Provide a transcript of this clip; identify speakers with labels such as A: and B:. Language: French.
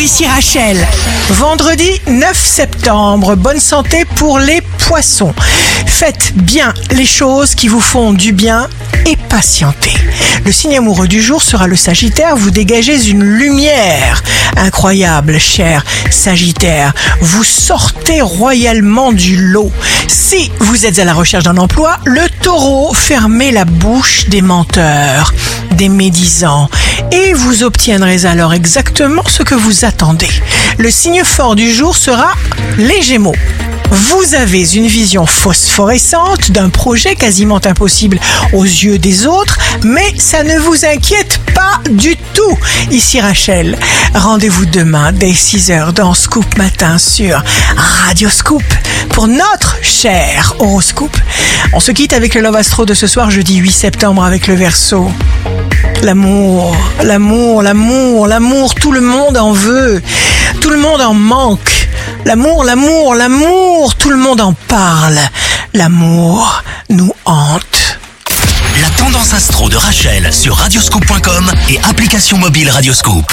A: Ici Rachel. Vendredi 9 septembre, bonne santé pour les poissons. Faites bien les choses qui vous font du bien et patientez. Le signe amoureux du jour sera le Sagittaire. Vous dégagez une lumière incroyable, cher Sagittaire. Vous sortez royalement du lot. Si vous êtes à la recherche d'un emploi, le taureau, fermez la bouche des menteurs, des médisants, et vous obtiendrez alors exactement ce que vous attendez. Le signe fort du jour sera les Gémeaux. Vous avez une vision phosphorescente d'un projet quasiment impossible aux yeux des autres, mais ça ne vous inquiète pas du tout. Ici Rachel, rendez-vous demain dès 6h dans Scoop Matin sur Radio Scoop pour notre cher horoscope. On se quitte avec le Love Astro de ce soir jeudi 8 septembre avec le Verseau. L'amour, l'amour, l'amour, l'amour, tout le monde en veut, tout le monde en manque. L'amour, l'amour, l'amour, tout le monde en parle. L'amour nous hante.
B: La tendance astro de Rachel sur radioscope.com et application mobile Radioscope.